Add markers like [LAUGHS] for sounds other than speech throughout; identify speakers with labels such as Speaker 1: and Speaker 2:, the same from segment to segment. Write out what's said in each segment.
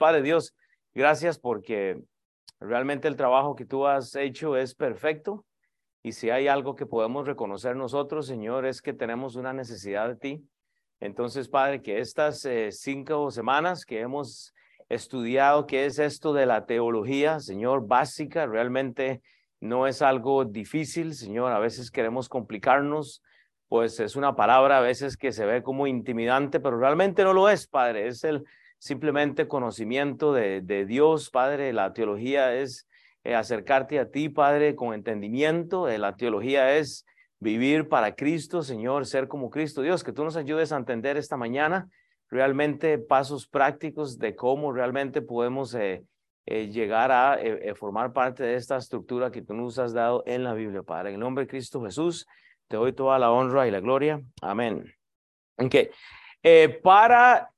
Speaker 1: Padre Dios, gracias porque realmente el trabajo que tú has hecho es perfecto. Y si hay algo que podemos reconocer nosotros, Señor, es que tenemos una necesidad de ti. Entonces, Padre, que estas eh, cinco semanas que hemos estudiado qué es esto de la teología, Señor, básica, realmente no es algo difícil, Señor. A veces queremos complicarnos, pues es una palabra a veces que se ve como intimidante, pero realmente no lo es, Padre. Es el simplemente conocimiento de, de Dios, Padre. La teología es eh, acercarte a ti, Padre, con entendimiento. Eh, la teología es vivir para Cristo, Señor, ser como Cristo. Dios, que tú nos ayudes a entender esta mañana realmente pasos prácticos de cómo realmente podemos eh, llegar a formar parte de esta estructura que tú nos has dado en la Biblia, Padre. En el nombre de Cristo Jesús, te doy toda la honra y la gloria. Amén. Ok. para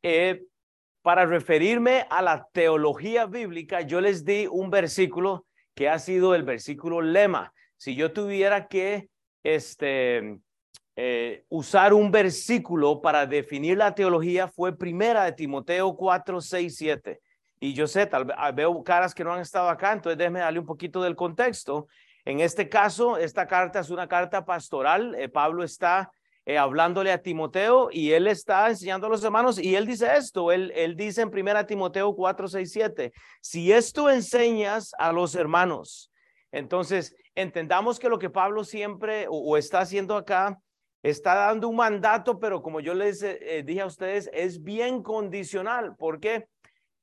Speaker 1: para referirme a la teología bíblica, yo les di un versículo que ha sido el versículo lema. Si yo tuviera que este, eh, usar un versículo para definir la teología, fue primera de Timoteo 4, 6, 7. Y yo sé, tal vez ah, veo caras que no han estado acá, entonces déjeme darle un poquito del contexto. En este caso, esta carta es una carta pastoral. Eh, Pablo está eh, hablándole a Timoteo y él está enseñando a los hermanos y él dice esto, él, él dice en primera Timoteo 4, 6, 7, si esto enseñas a los hermanos, entonces entendamos que lo que Pablo siempre o, está haciendo acá, está dando un mandato, pero como yo les eh, dije a ustedes, es bien condicional, porque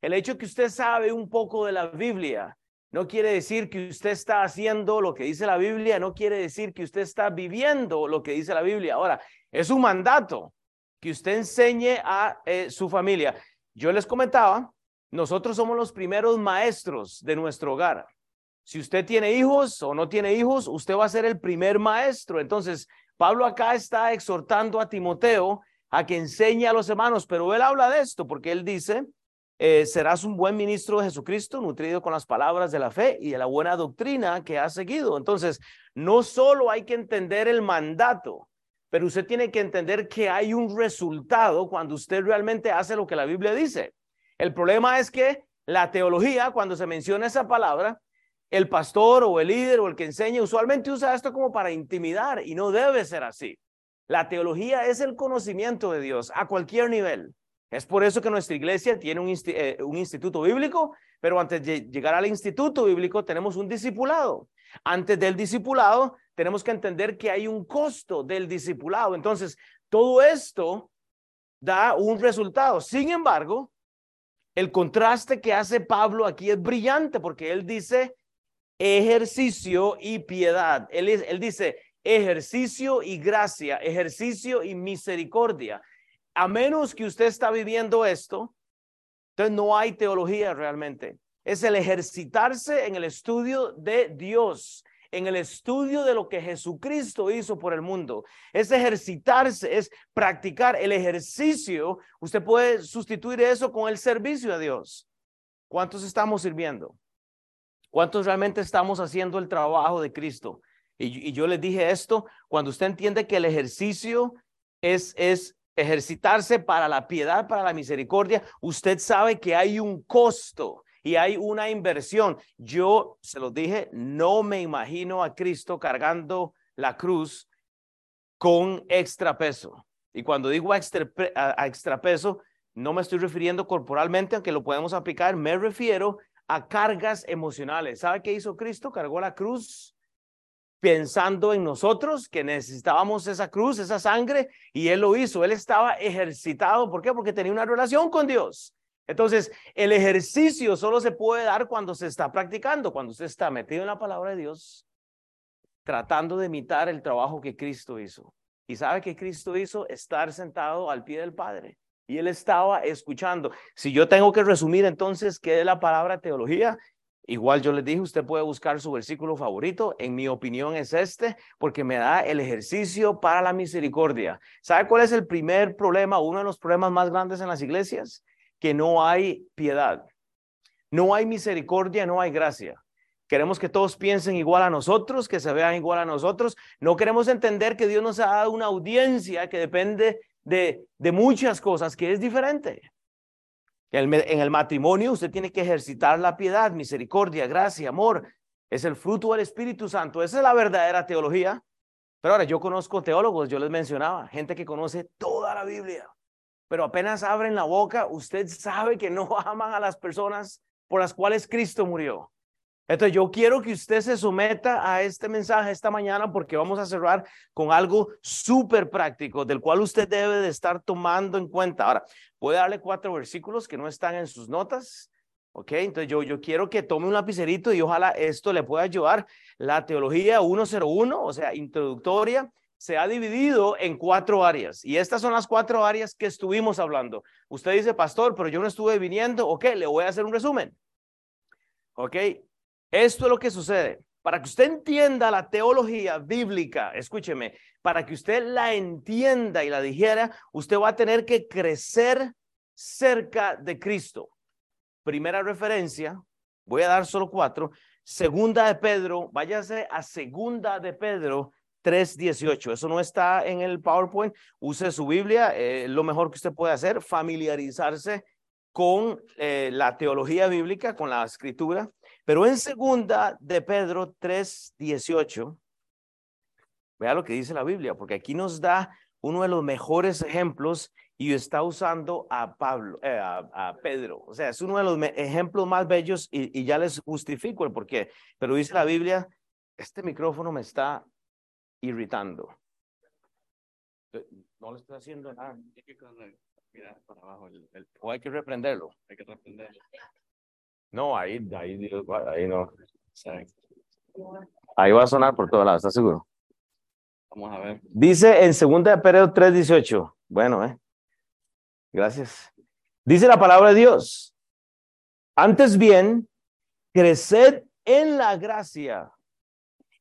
Speaker 1: el hecho que usted sabe un poco de la Biblia, no quiere decir que usted está haciendo lo que dice la Biblia, no quiere decir que usted está viviendo lo que dice la Biblia. Ahora, es un mandato que usted enseñe a eh, su familia. Yo les comentaba, nosotros somos los primeros maestros de nuestro hogar. Si usted tiene hijos o no tiene hijos, usted va a ser el primer maestro. Entonces, Pablo acá está exhortando a Timoteo a que enseñe a los hermanos, pero él habla de esto porque él dice eh, serás un buen ministro de Jesucristo, nutrido con las palabras de la fe y de la buena doctrina que has seguido. Entonces, no solo hay que entender el mandato, pero usted tiene que entender que hay un resultado cuando usted realmente hace lo que la Biblia dice. El problema es que la teología, cuando se menciona esa palabra, el pastor o el líder o el que enseña usualmente usa esto como para intimidar y no debe ser así. La teología es el conocimiento de Dios a cualquier nivel. Es por eso que nuestra iglesia tiene un, eh, un, instituto bíblico, pero antes de llegar al instituto bíblico tenemos un discipulado. Antes del discipulado tenemos que entender que hay un costo del discipulado. Entonces, todo esto da un resultado. Sin embargo, el contraste que hace Pablo aquí es brillante porque él dice ejercicio y piedad. Él dice ejercicio y gracia, ejercicio y misericordia a menos que usted está viviendo esto, entonces no hay teología realmente. Es el ejercitarse en el estudio de Dios, en el estudio de lo que Jesucristo hizo por el mundo. Es ejercitarse, es practicar el ejercicio. Usted puede sustituir eso con el servicio a Dios. ¿Cuántos estamos sirviendo? ¿Cuántos realmente estamos haciendo el trabajo de Cristo? Y, y yo les dije esto, cuando usted entiende que el ejercicio es, es ejercitarse para la piedad, para la misericordia, usted sabe que hay un costo y hay una inversión. Yo se lo dije, no me imagino a Cristo cargando la cruz con extra peso. Y cuando digo extra, extra peso, no me estoy refiriendo corporalmente, aunque lo podemos aplicar, me refiero a cargas emocionales. ¿Sabe qué hizo Cristo? Cargó la cruz pensando en nosotros, que necesitábamos esa cruz, esa sangre, y Él lo hizo. Él estaba ejercitado. ¿Por qué? Porque tenía una relación con Dios. Entonces, el ejercicio solo se puede dar cuando se está practicando, cuando usted está metido en la palabra de Dios, tratando de imitar el trabajo que Cristo hizo. Y sabe que Cristo hizo estar sentado al pie del Padre. Y él estaba escuchando. Si yo tengo que resumir entonces qué es la palabra teología, Igual yo les dije, usted puede buscar su versículo favorito. En mi opinión es este, porque me da el ejercicio para la misericordia. ¿Sabe cuál es el primer problema, uno de los problemas más grandes en las iglesias? Que no hay piedad. No hay misericordia, no hay gracia. Queremos que todos piensen igual a nosotros, que se vean igual a nosotros. No queremos entender que Dios nos ha dado una audiencia que depende de, de muchas cosas, que es diferente. En el, matrimonio usted tiene que ejercitar la piedad, misericordia, gracia, amor. Es el fruto del Espíritu Santo. Esa es la verdadera teología. Pero ahora yo conozco teólogos, yo les mencionaba, gente que conoce toda la Biblia, pero apenas abren la boca, usted sabe que no [LAUGHS] aman a las personas por las cuales Cristo murió. Entonces yo quiero que usted se someta a este mensaje esta mañana porque vamos a cerrar con algo súper práctico del cual usted debe de estar tomando en cuenta. Ahora, voy a darle cuatro versículos que no están en sus notas. Ok, entonces yo, yo quiero que tome un lapicerito y ojalá esto le pueda ayudar. La teología 101, o sea, introductoria, se ha dividido en cuatro áreas y estas son las cuatro áreas que estuvimos hablando. Usted dice, pastor, pero yo no estuve viniendo. Ok, le voy a hacer un resumen. Ok, esto es lo que sucede. Para que usted entienda la teología bíblica, escúcheme, para que usted la entienda y la dijera, usted va a tener que crecer cerca de Cristo. Primera referencia, voy a dar solo cuatro. Segunda de Pedro, váyase a segunda de Pedro 3.18. Eso no está en el PowerPoint. Use su Biblia, eh, lo mejor que usted puede hacer, familiarizarse con eh, la teología bíblica, con la escritura. Pero en segunda de Pedro 3:18, vea lo que dice la Biblia, porque aquí nos da uno de los mejores ejemplos y está usando a Pablo, eh, a, Pedro. O sea, es uno de los ejemplos más bellos y, y ya les justifico el porqué. Pero dice la Biblia, este micrófono me está irritando. No le estoy haciendo nada. Hay que mirar para abajo. El, o hay que reprenderlo. Hay que reprenderlo. No, ahí, ahí, ahí no. Ahí va a sonar por todos lados, ¿estás seguro? Vamos a ver. Dice en 2 de Pedro 3:18. Bueno, eh. Gracias. Dice la palabra de Dios. Antes bien, creced en la gracia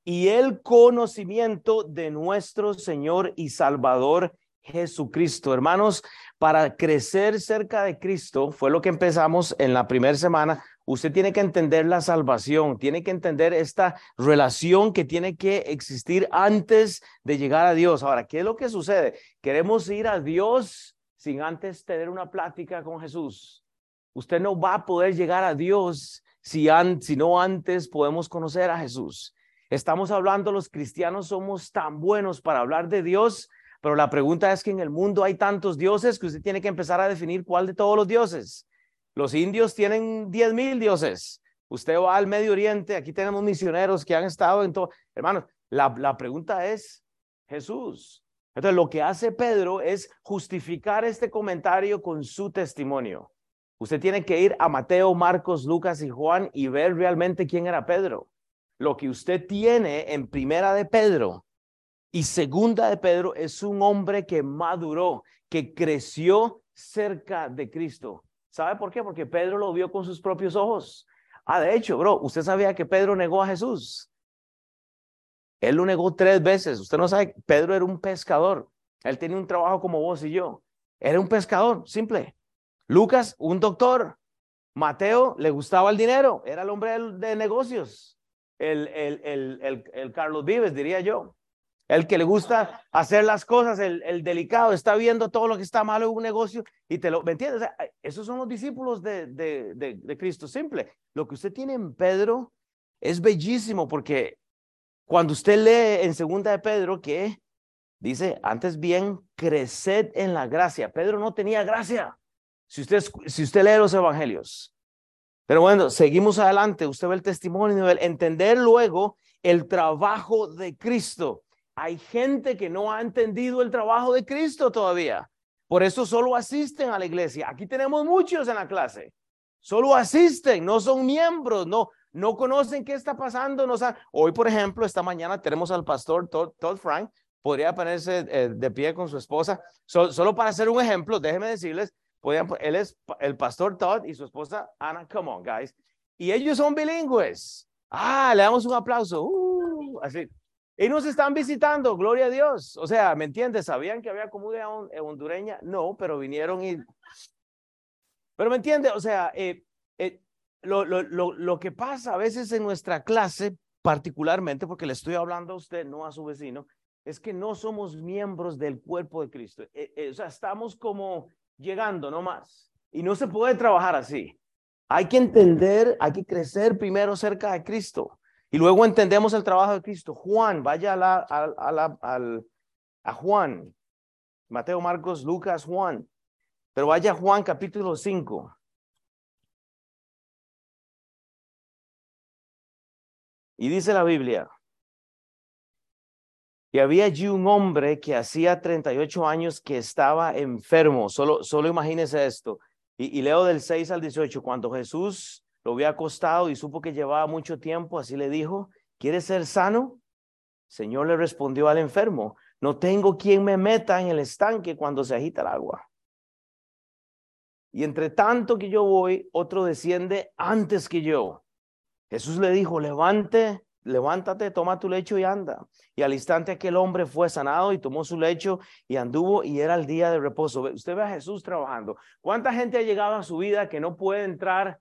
Speaker 1: y el conocimiento de nuestro Señor y Salvador Jesucristo. Hermanos, para crecer cerca de Cristo, fue lo que empezamos en la primera semana, usted tiene que entender la salvación, tiene que entender esta relación que tiene que existir antes de llegar a Dios. Ahora, ¿qué es lo que sucede? Queremos ir a Dios sin antes tener una plática con Jesús. Usted no va a poder llegar a Dios si, si no antes podemos conocer a Jesús. Estamos hablando, los cristianos somos tan buenos para hablar de Dios, pero la pregunta es que en el mundo hay tantos dioses que usted tiene que empezar a definir cuál de todos los dioses. Los indios tienen diez mil dioses. Usted va al Medio Oriente, aquí tenemos misioneros que han estado en todo. Hermanos, la, la pregunta es Jesús. Entonces, lo que hace Pedro es justificar este comentario con su testimonio. Usted tiene que ir a Mateo, Marcos, Lucas y Juan y ver realmente quién era Pedro. Lo que usted tiene en primera de Pedro y segunda de Pedro es un hombre que maduró, que creció cerca de Cristo. ¿Sabe por qué? Porque Pedro lo vio con sus propios ojos. Ah, de hecho, bro, usted sabía que Pedro negó a Jesús. Él lo negó tres veces. Usted no sabe, Pedro era un pescador. Él tenía un trabajo como vos y yo. Era un pescador, simple. Lucas, un doctor. Mateo le gustaba el dinero, era el hombre de negocios. El, el, el, el, el Carlos Vives, diría yo. El que le gusta hacer las cosas, el, el, delicado, está viendo todo lo que está malo en un negocio y te lo, ¿me entiendes? esos son los discípulos de, Cristo. Simple. Lo que usted tiene en Pedro es bellísimo porque cuando usted lee en segunda de Pedro que dice, antes bien, creced en la gracia. Pedro no tenía gracia. Si usted, si usted lee los evangelios. Pero bueno, seguimos adelante. Usted ve el testimonio, el entender luego el trabajo de Cristo hay gente que no ha entendido el trabajo de Cristo todavía. Por eso solo asisten a la iglesia. Aquí tenemos muchos en la clase. Solo asisten, no son miembros, no, no conocen qué está pasando. No. Hoy, por ejemplo, esta mañana tenemos al pastor Todd, Frank. Podría ponerse eh, de pie con su esposa. solo para hacer un ejemplo, déjenme decirles, él es el pastor Todd y su esposa Ana. Come on, guys. Y ellos son bilingües. Ah, le damos un aplauso. Uh, así. Y nos están visitando, gloria a Dios. O sea, ¿me entiendes? ¿Sabían que había comunidad hondureña? No, pero vinieron y... Pero ¿me entiendes? O sea, eh, eh, lo, lo, lo, lo que pasa a veces en nuestra clase, particularmente, porque le estoy hablando a usted, no a su vecino, es que no somos miembros del cuerpo de Cristo. Eh, o sea, estamos como llegando, no más. Y no se puede trabajar así. Hay que entender, hay que crecer primero cerca de Cristo. Y luego entendemos el trabajo de Cristo. Juan, vaya a, al, a Juan. Mateo, Marcos, Lucas, Juan. Pero vaya a Juan capítulo 5. Y dice la Biblia, y había allí un hombre que hacía 38 años que estaba enfermo. Solo, solo imagínese esto. Y, leo del 6 al 18, cuando Jesús lo había acostado y supo que llevaba mucho tiempo, así le dijo, ¿quieres ser sano? Señor le respondió al enfermo, no tengo quien me meta en el estanque cuando se agita el agua. Y entre tanto que yo voy, otro desciende antes que yo. Jesús le dijo, levante, levántate, toma tu lecho y anda. Y al instante aquel hombre fue sanado y tomó su lecho y anduvo y era el día de reposo. Usted ve a Jesús trabajando. ¿Cuánta gente ha llegado a su vida que no puede entrar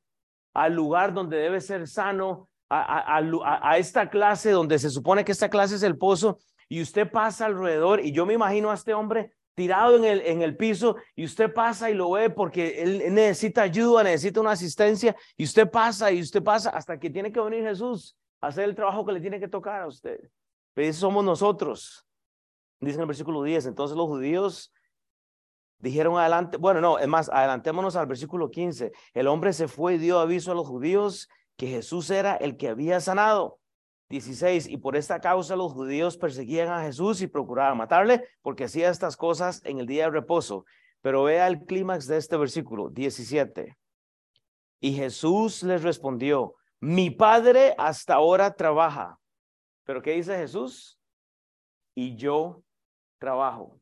Speaker 1: al lugar donde debe ser sano, a, a, esta clase donde se supone que esta clase es el pozo y usted pasa alrededor y yo me imagino a este hombre tirado en el, en el piso y usted pasa y lo ve porque él necesita ayuda, necesita una asistencia y usted pasa y usted pasa hasta que tiene que venir Jesús hacer el trabajo que le tiene que tocar a usted. Pero eso somos nosotros. Dice en el versículo 10, entonces los judíos dijeron adelante, bueno, no, es más, adelantémonos al versículo 15. El hombre se fue y dio aviso a los judíos que Jesús era el que había sanado. 16, y por esta causa los judíos perseguían a Jesús y procuraban matarle porque hacía estas cosas en el día de reposo. Pero vea el clímax de este versículo, 17. Y Jesús les respondió, mi padre hasta ahora trabaja. Pero ¿qué dice Jesús? Y yo trabajo.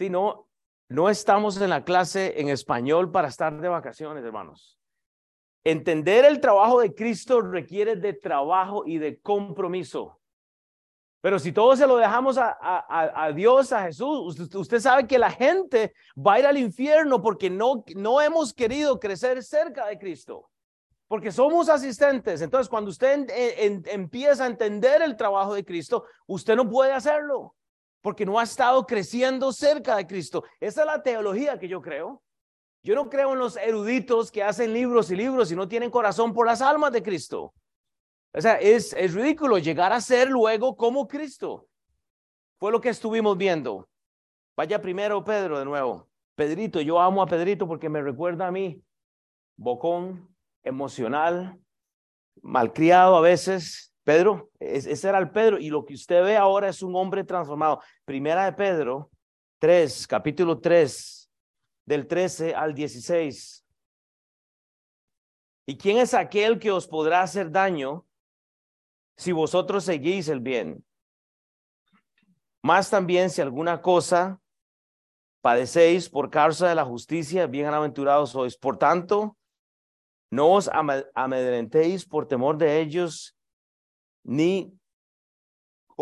Speaker 1: Si no, no estamos en la clase en español para estar de vacaciones, hermanos. Entender el trabajo de Cristo requiere de trabajo y de compromiso. Pero si todos se lo dejamos a, a, Dios, a Jesús, usted, usted, sabe que la gente va a ir al infierno porque no, no hemos querido crecer cerca de Cristo porque somos asistentes. Entonces, cuando usted empieza a entender el trabajo de Cristo, usted no puede hacerlo, porque no ha estado creciendo cerca de Cristo. Esa es la teología que yo creo. Yo no creo en los eruditos que hacen libros y libros y no tienen corazón por las almas de Cristo. O sea, es, es ridículo llegar a ser luego como Cristo. Fue lo que estuvimos viendo. Vaya primero Pedro de nuevo. Pedrito, yo amo a Pedrito porque me recuerda a mí. Bocón, emocional, malcriado a veces. Pedro, ese era el Pedro, y lo que usted ve ahora es un hombre transformado. Primera de Pedro 3, capítulo 3, del 13 al 16. ¿Y quién es aquel que os podrá hacer daño si vosotros seguís el bien? Más también si alguna cosa padecéis por causa de la justicia, bienaventurados sois. Por tanto, no os amedrentéis por temor de ellos, ni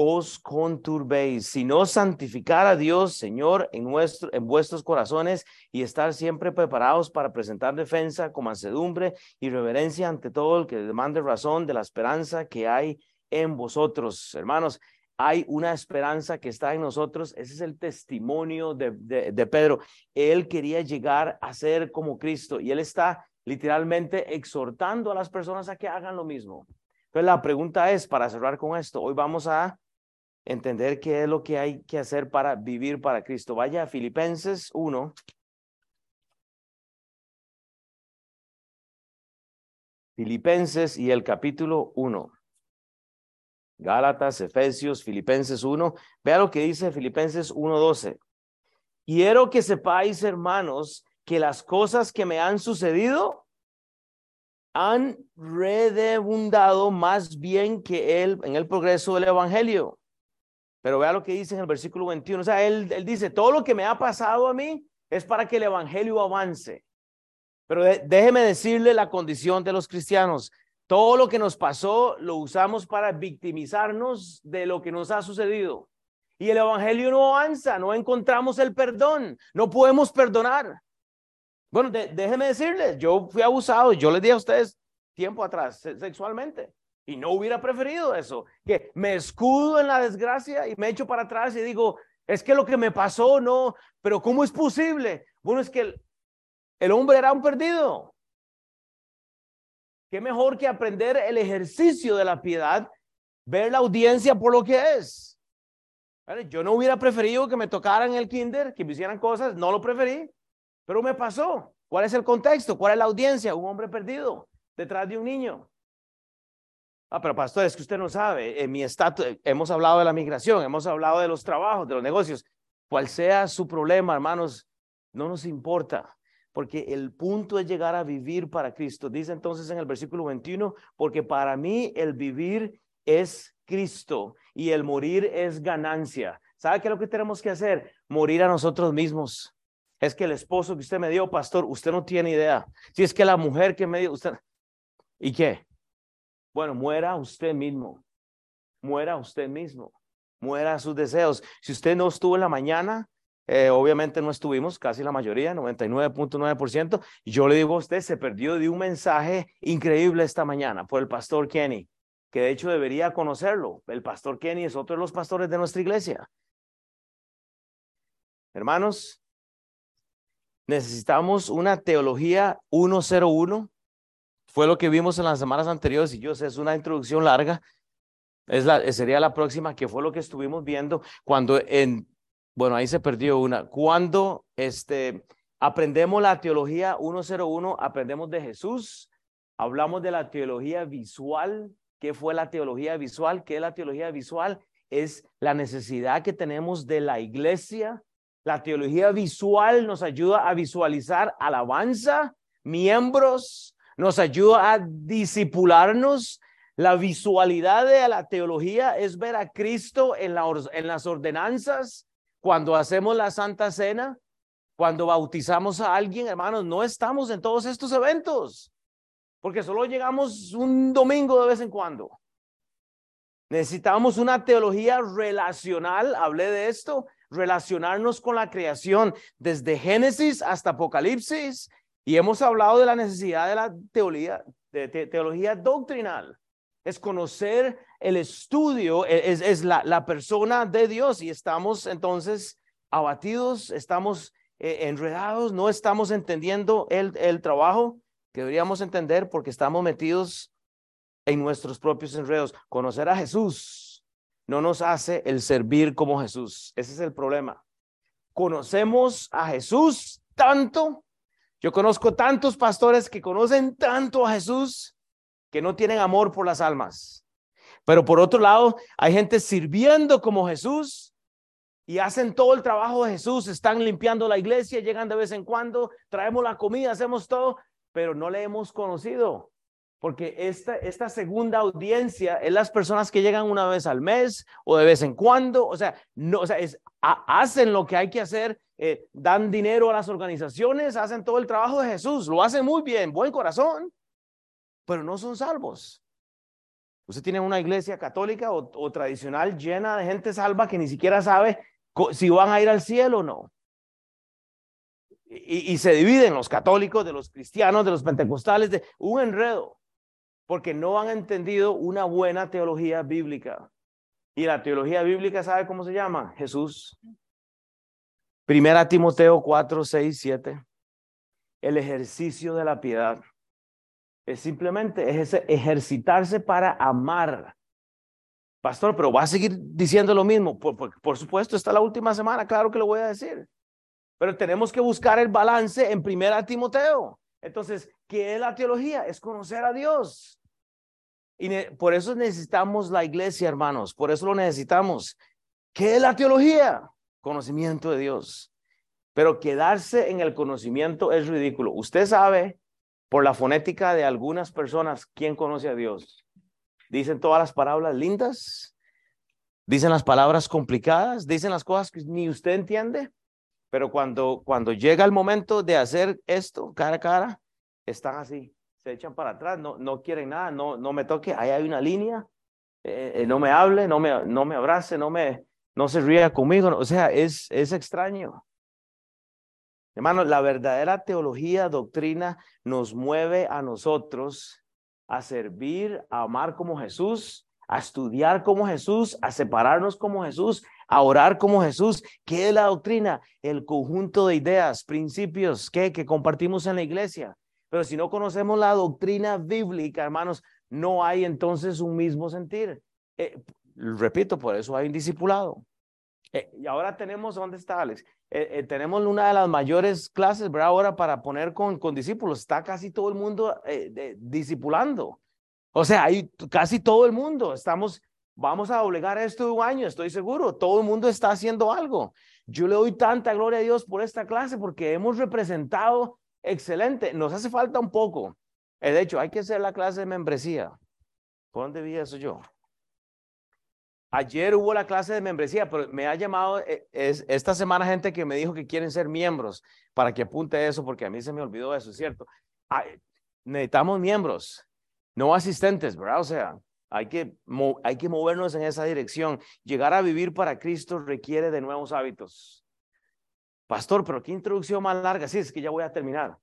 Speaker 1: os conturbéis, sino santificar a Dios, Señor, en, nuestro, en vuestros corazones y estar siempre preparados para presentar defensa con mansedumbre y reverencia ante todo el que demande razón de la esperanza que hay en vosotros. Hermanos, hay una esperanza que está en nosotros. Ese es el testimonio de, de Pedro. Él quería llegar a ser como Cristo y él está literalmente exhortando a las personas a que hagan lo mismo. La pregunta es, para cerrar con esto, hoy vamos a entender qué es lo que hay que hacer para vivir para Cristo. Vaya a Filipenses 1. Filipenses y el capítulo 1. Gálatas, Efesios, Filipenses 1. Vea lo que dice Filipenses 1.12. Quiero que sepáis, hermanos, que las cosas que me han sucedido han redundado más bien que él en el progreso del evangelio. Pero vea lo que dice en el versículo 21. O sea, él dice, todo lo que me ha pasado a mí es para que el evangelio avance. Pero déjeme decirle la condición de los cristianos. Todo lo que nos pasó lo usamos para victimizarnos de lo que nos ha sucedido. Y el evangelio no avanza, no encontramos el perdón, no podemos perdonar. Bueno, déjeme decirles, yo fui abusado, yo les dije a ustedes tiempo atrás sexualmente y no hubiera preferido eso, que me escudo en la desgracia y me echo para atrás y digo, es que lo que me pasó no, pero ¿cómo es posible? Bueno, es que El hombre era un perdido. ¿Qué mejor que aprender el ejercicio de la piedad, ver la audiencia por lo que es? Yo no hubiera preferido que me tocaran el kinder, que me hicieran cosas, no lo preferí, pero me pasó. ¿Cuál es el contexto? ¿Cuál es la audiencia? Un hombre perdido detrás de un niño. Ah, pero pastor, es que usted no sabe, en mi estatus, hemos hablado de la migración, hemos hablado de los trabajos, de los negocios. Cual sea su problema, hermanos, no nos importa, porque el punto es llegar a vivir para Cristo. Dice entonces en el versículo 21, porque para mí el vivir es Cristo y el morir es ganancia. ¿Sabe qué es lo que tenemos que hacer? Morir a nosotros mismos. Es que el esposo que usted me dio, pastor, usted no tiene idea. Si es que la mujer que me dio, usted... ¿Y qué? Bueno, muera usted mismo. Muera usted mismo. Muera sus deseos. Si usted no estuvo en la mañana, eh, obviamente no estuvimos, casi la mayoría, 99.9%. Yo le digo a usted, se perdió de un mensaje increíble esta mañana por el pastor Kenny, que de hecho debería conocerlo. El pastor Kenny es otro de los pastores de nuestra iglesia. Hermanos, necesitamos una teología 101 fue lo que vimos en las semanas anteriores y yo sé, es una introducción larga. Es la, sería la próxima, que fue lo que estuvimos viendo cuando en, bueno, ahí se perdió una. Cuando este, aprendemos la teología 101, aprendemos de Jesús, hablamos de la teología visual. ¿Qué fue la teología visual? ¿Qué es la teología visual? Es la necesidad que tenemos de la iglesia. La teología visual nos ayuda a visualizar alabanza, miembros, nos ayuda a disipularnos. La visualidad de la teología es ver a Cristo en, las ordenanzas, cuando hacemos la Santa Cena, cuando bautizamos a alguien, hermanos, no estamos en todos estos eventos, porque solo llegamos un domingo de vez en cuando. Necesitamos una teología relacional, hablé de esto, relacionarnos con la creación desde Génesis hasta Apocalipsis y hemos hablado de la necesidad de la teología, teología doctrinal. Es conocer el estudio, e, es, es la, la, persona de Dios y estamos entonces abatidos, estamos eh, enredados, no estamos entendiendo el, el trabajo que deberíamos entender porque estamos metidos en nuestros propios enredos. Conocer a Jesús no nos hace el servir como Jesús. Ese es el problema. Conocemos a Jesús tanto yo conozco tantos pastores que conocen tanto a Jesús que no tienen amor por las almas. Pero por otro lado, hay gente sirviendo como Jesús y hacen todo el trabajo de Jesús, están limpiando la iglesia, llegan de vez en cuando, traemos la comida, hacemos todo, pero no le hemos conocido. Porque esta, esta segunda audiencia es las personas que llegan una vez al mes o de vez en cuando, o sea, no, o sea, es, hacen lo que hay que hacer, eh, dan dinero a las organizaciones, hacen todo el trabajo de Jesús, lo hacen muy bien, buen corazón, pero no son salvos. Usted tiene una iglesia católica o, tradicional llena de gente salva que ni siquiera sabe si van a ir al cielo o no. Y, y, se dividen los católicos de los cristianos, de los pentecostales, de un enredo porque no han entendido una buena teología bíblica. Y la teología bíblica, ¿sabe cómo se llama? Jesús. Primera Timoteo 4, 6, 7. El ejercicio de la piedad. Es simplemente es ejercitarse para amar. Pastor, pero va a seguir diciendo lo mismo. Por, por, supuesto, está la última semana, claro que lo voy a decir. Pero tenemos que buscar el balance en Primera Timoteo. Entonces, ¿qué es la teología? Es conocer a Dios. Y por eso necesitamos la iglesia, hermanos, por eso lo necesitamos. ¿Qué es la teología? Conocimiento de Dios. Pero quedarse en el conocimiento es ridículo. Usted sabe, por la fonética de algunas personas, quién conoce a Dios. Dicen todas las palabras lindas, dicen las palabras complicadas, dicen las cosas que ni usted entiende, pero cuando, cuando llega el momento de hacer esto cara a cara, están así se echan para atrás, no, no quieren nada, no, no me toque, ahí hay una línea, eh, eh, no me hable, no me, no me abrace, no, me, no se ría conmigo, o sea, es, es extraño. Hermano, la verdadera teología, doctrina, nos mueve a nosotros a servir, a amar como Jesús, a estudiar como Jesús, a separarnos como Jesús, a orar como Jesús. ¿Qué es la doctrina? El conjunto de ideas, principios que, que compartimos en la iglesia. Pero si no conocemos la doctrina bíblica, hermanos, no hay entonces un mismo sentir. Eh, repito, por eso hay un discipulado. Eh, y ahora tenemos, ¿dónde está Alex? Eh, tenemos una de las mayores clases, ¿verdad? Ahora para poner con, con discípulos, está casi todo el mundo discipulando. O sea, hay casi todo el mundo. Estamos, vamos a doblegar esto un año, estoy seguro. Todo el mundo está haciendo algo. Yo le doy tanta gloria a Dios por esta clase porque hemos representado excelente. Nos hace falta un poco. De hecho, hay que hacer la clase de membresía. ¿Por dónde vi eso yo? Ayer hubo la clase de membresía, pero me ha llamado eh, es, esta semana gente que me dijo que quieren ser miembros para que apunte eso, porque a mí se me olvidó eso, ¿cierto? necesitamos miembros, no asistentes, ¿verdad? O sea, hay que, hay que movernos en esa dirección. Llegar a vivir para Cristo requiere de nuevos hábitos. Pastor, pero qué introducción más larga. Sí, es que ya voy a terminar.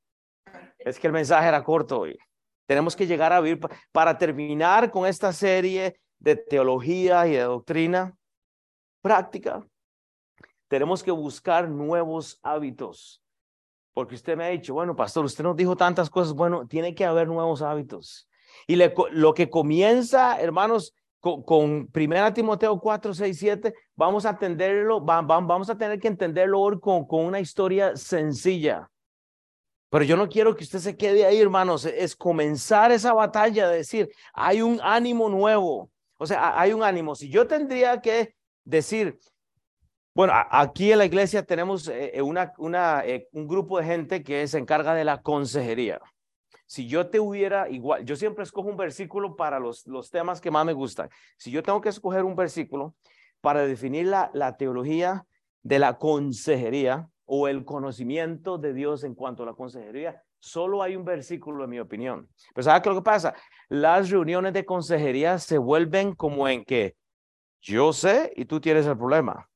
Speaker 1: Es que el mensaje era corto hoy. Tenemos que llegar a vivir para terminar con esta serie de teología y de doctrina práctica. Tenemos que buscar nuevos hábitos. Porque usted me ha dicho, bueno, pastor, usted nos dijo tantas cosas. Bueno, tiene que haber nuevos hábitos. Y lo que comienza, hermanos, con, Primera Timoteo 4, 6, 7, vamos a entenderlo, vamos a tener que entenderlo hoy con, con una historia sencilla. Pero yo no quiero que usted se quede ahí, hermanos. Es comenzar esa batalla de decir, hay un ánimo nuevo. O sea, hay un ánimo. Si yo tendría que decir, bueno, aquí en la iglesia tenemos eh, eh, una, una, eh, un grupo de gente que se encarga de la consejería. Si yo te hubiera igual, yo siempre escojo un versículo para los, los temas que más me gustan. Si yo tengo que escoger un versículo para definir la, la teología de la consejería, o el conocimiento de Dios en cuanto a la consejería. Solo hay un versículo, en mi opinión. Pero ¿sabes qué lo que pasa? Las reuniones de consejería se vuelven como en que yo sé y tú tienes el problema.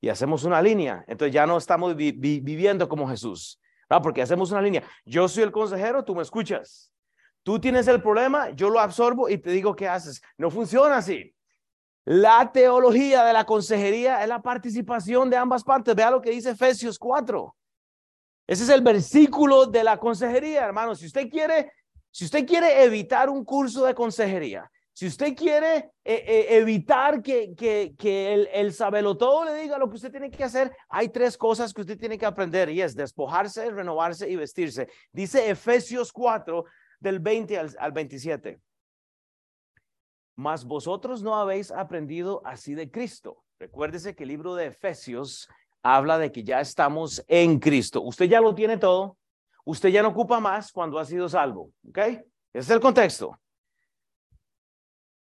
Speaker 1: Y hacemos una línea. Entonces ya no estamos viviendo como Jesús. Porque hacemos una línea. Yo soy el consejero, tú me escuchas. Tú tienes el problema, yo lo absorbo y te digo qué haces. No funciona así. La teología de la consejería es la participación de ambas partes. Vea lo que dice Efesios 4. Ese es el versículo de la consejería, hermano. Si usted quiere, si usted quiere evitar un curso de consejería, si usted quiere eh, eh, evitar que, el, el todo le diga lo que usted tiene que hacer, hay tres cosas que usted tiene que aprender y es despojarse, renovarse y vestirse. Dice Efesios 4 del 20 al, al 27 mas vosotros no habéis aprendido así de Cristo. Recuérdese que el libro de Efesios habla de que ya estamos en Cristo. Usted ya lo tiene todo. Usted ya no ocupa más cuando ha sido salvo. ¿Ok? Ese es el contexto.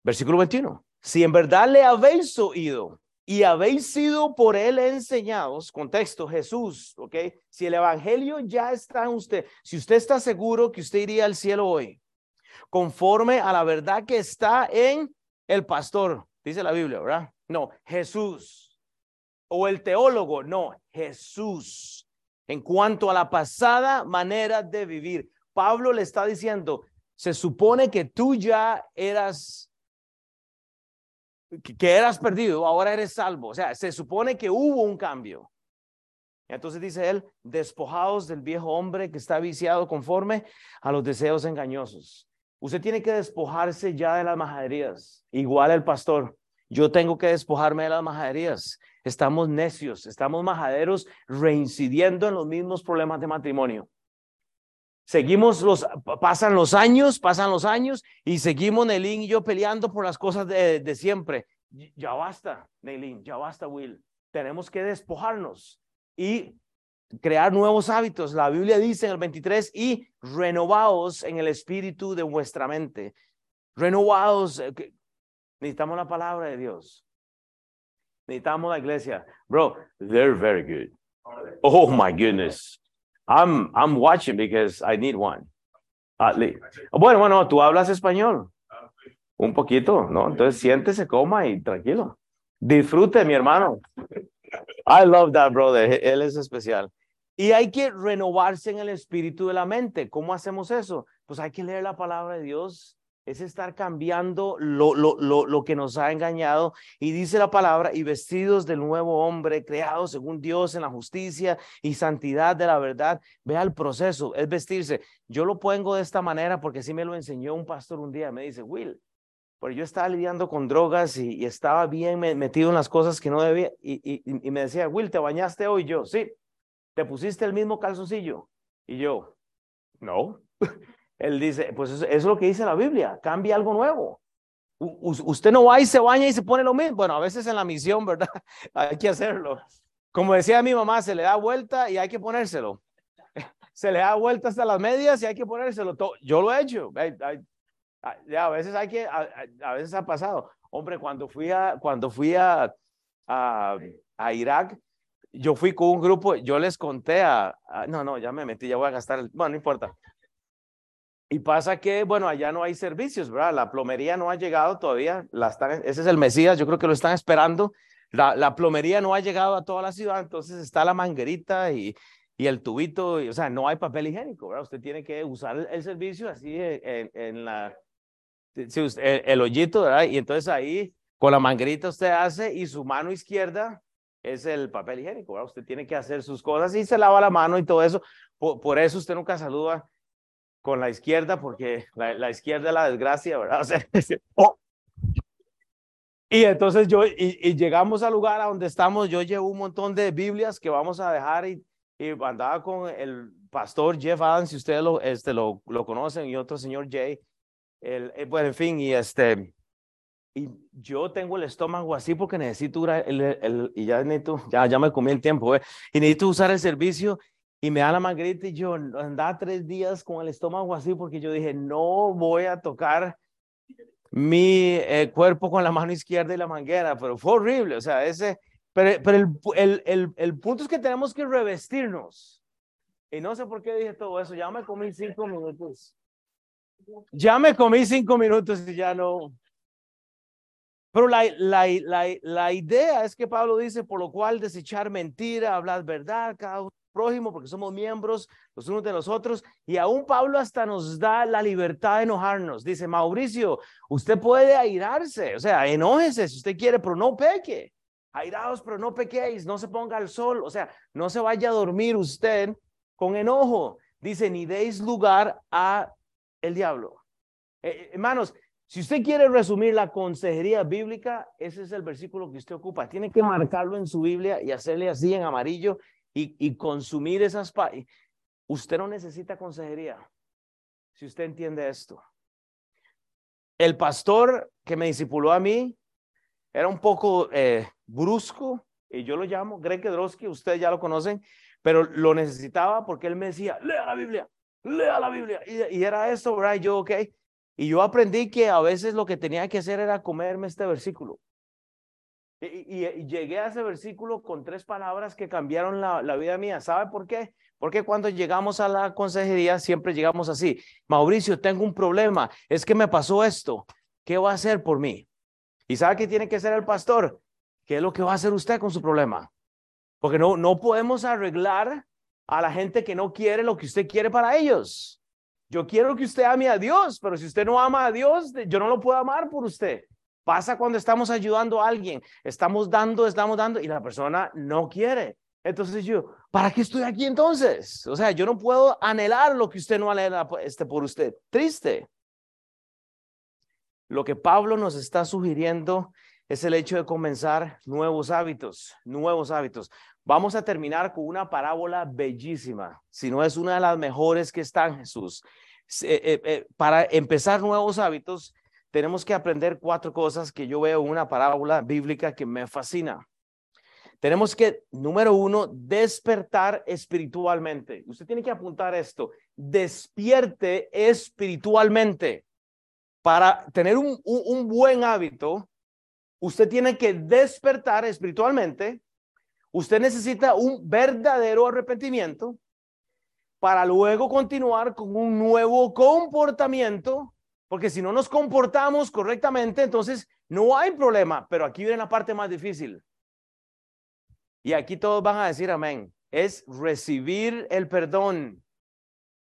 Speaker 1: Versículo 21. Si en verdad le habéis oído y habéis sido por él enseñados, contexto, Jesús, ¿ok? Si el evangelio ya está en usted, si usted está seguro que usted iría al cielo hoy, conforme a la verdad que está en el pastor, dice la Biblia, ¿verdad? No, Jesús. O el teólogo, no, Jesús. En cuanto a la pasada manera de vivir, Pablo le está diciendo, se supone que tú ya eras que eras perdido, ahora eres salvo. O sea, se supone que hubo un cambio. Entonces dice él, despojados del viejo hombre que está viciado conforme a los deseos engañosos. Usted tiene que despojarse ya de las majaderías. Igual el pastor. Yo tengo que despojarme de las majaderías. Estamos necios, estamos majaderos reincidiendo en los mismos problemas de matrimonio. Seguimos los, pasan los años, pasan los años y seguimos Nelín y yo peleando por las cosas de, de siempre. Ya basta, Nelín, ya basta, Will. Tenemos que despojarnos y crear nuevos hábitos. La Biblia dice en el 23, y renovados en el espíritu de vuestra mente. Renovados. Eh, necesitamos la palabra de Dios. Necesitamos la iglesia. Bro, they're very good. Oh my goodness. I'm, I'm watching because I need one. At least. Bueno, bueno, tú hablas español. Un poquito, ¿no? Entonces siéntese, coma y tranquilo. Disfrute, mi hermano. I love that brother. Él es especial. Y hay que renovarse en el espíritu de la mente. ¿Cómo hacemos eso? Pues hay que leer la palabra de Dios es estar cambiando lo, lo, lo, lo, que nos ha engañado. Y dice la palabra, y vestidos del nuevo hombre, creado según Dios en la justicia y santidad de la verdad. Vea el proceso, es vestirse. Yo lo pongo de esta manera porque así me lo enseñó un pastor un día. Me dice, Will, porque yo estaba lidiando con drogas y, estaba bien metido en las cosas que no debía. Y, y, y me decía, Will, ¿te bañaste hoy? Yo, sí. ¿Te pusiste el mismo calzoncillo? Y yo, no. [LAUGHS] Él dice, pues es lo que dice la Biblia, cambia algo nuevo. usted no va y se baña y se pone lo mismo. Bueno, a veces en la misión, ¿verdad? [LAUGHS] hay que hacerlo. Como decía mi mamá, se le da vuelta y hay que ponérselo. [LAUGHS] se le da vuelta hasta las medias y hay que ponérselo. Yo lo he hecho. Ya, a veces hay que, a, veces ha pasado. Hombre, cuando fui a, cuando fui a, Irak, yo fui con un grupo, yo les conté a, no, no, ya me metí, ya voy a gastar, bueno, no importa. Y pasa que, bueno, allá no hay servicios, ¿verdad? La plomería no ha llegado todavía, la están, ese es el Mesías, yo creo que lo están esperando. La, plomería no ha llegado a toda la ciudad, entonces está la manguerita y, y el tubito, o sea, no hay papel higiénico, ¿verdad? Usted tiene que usar el, servicio así en, en la, el, hoyito, ¿verdad? Y entonces ahí con la manguerita usted hace y su mano izquierda es el papel higiénico, ¿verdad? Usted tiene que hacer sus cosas y se lava la mano y todo eso. Por, eso usted nunca saluda con la izquierda, porque la, la izquierda es la desgracia, ¿verdad? [LAUGHS] O sea, oh. Y entonces yo, y, llegamos al lugar a donde estamos, yo llevo un montón de Biblias que vamos a dejar y, y andaba con el pastor Jeff Adams, si ustedes lo, este, lo, lo conocen, y otro señor Jay. El, eh, bueno, en fin, y este, y yo tengo el estómago así porque necesito el, el, y ya necesito, ya, ya me comí el tiempo, ¿eh? y necesito usar el servicio y me da la manguerita y yo andaba tres días con el estómago así porque yo dije, no voy a tocar mi eh, cuerpo con la mano izquierda y la manguera, pero fue horrible, o sea, ese, pero, pero el, el, el, el punto es que tenemos que revestirnos. Y no sé por qué dije todo eso, ya me comí cinco minutos. Ya me comí cinco minutos y ya no, pero la, la, la, la, idea es que Pablo dice, por lo cual desechar mentira, hablar verdad, cada uno prójimo, porque somos miembros los unos de los otros. Y aún Pablo hasta nos da la libertad de enojarnos. Dice, Mauricio, usted puede airarse, o sea, enójese si usted quiere, pero no peque. Airaos, pero no pequéis, no se ponga al sol, o sea, no se vaya a dormir usted con enojo. Dice, ni deis lugar a el diablo. Eh, eh, hermanos, si usted quiere resumir la consejería bíblica, ese es el versículo que usted ocupa. Tiene que marcarlo en su Biblia y hacerle así en amarillo y, consumir esas... Usted no necesita consejería, si usted entiende esto. El pastor que me discipuló a mí era un poco eh, brusco, y yo lo llamo Greg Kedrowski, ustedes ya lo conocen, pero lo necesitaba porque él me decía, lea la Biblia, lea la Biblia. Y, y era esto, ¿verdad? Y yo, ok. Y yo aprendí que a veces lo que tenía que hacer era comerme este versículo. Y, llegué a ese versículo con tres palabras que cambiaron la, la, vida mía. ¿Sabe por qué? Porque cuando llegamos a la consejería siempre llegamos así. Mauricio, tengo un problema. Es que me pasó esto. ¿Qué va a hacer por mí? ¿Y sabe qué tiene que hacer el pastor? ¿Qué es lo que va a hacer usted con su problema? Porque no, no podemos arreglar a la gente que no quiere lo que usted quiere para ellos. Yo quiero que usted ame a Dios, pero si usted no ama a Dios, yo no lo puedo amar por usted. Pasa cuando estamos ayudando a alguien, estamos dando, estamos dando y la persona no quiere. Entonces yo, ¿para qué estoy aquí entonces? O sea, yo no puedo anhelar lo que usted no anhela este, por usted. Triste. Lo que Pablo nos está sugiriendo es el hecho de comenzar nuevos hábitos, nuevos hábitos. Vamos a terminar con una parábola bellísima, si no es una de las mejores que están, Jesús. Eh, eh, eh, para empezar nuevos hábitos, tenemos que aprender cuatro cosas que yo veo una parábola bíblica que me fascina. Tenemos que, número uno, despertar espiritualmente. Usted tiene que apuntar esto. Despierte espiritualmente. Para tener un, un buen hábito, usted tiene que despertar espiritualmente Usted necesita un verdadero arrepentimiento para luego continuar con un nuevo comportamiento, porque si no nos comportamos correctamente, entonces no hay problema, pero aquí viene la parte más difícil. Y aquí todos van a decir amén. Es recibir el perdón.